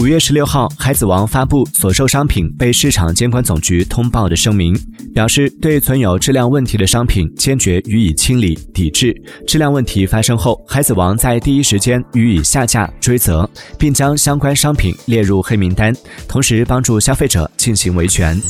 五月十六号海子王发布所售商品被市场监管总局通报的声明表示对存有质量问题的商品坚决予以清理抵制质量问题发生后海子王在第一时间予以下架追责并将相关商品列入黑名单。同时帮助消费者进行维权。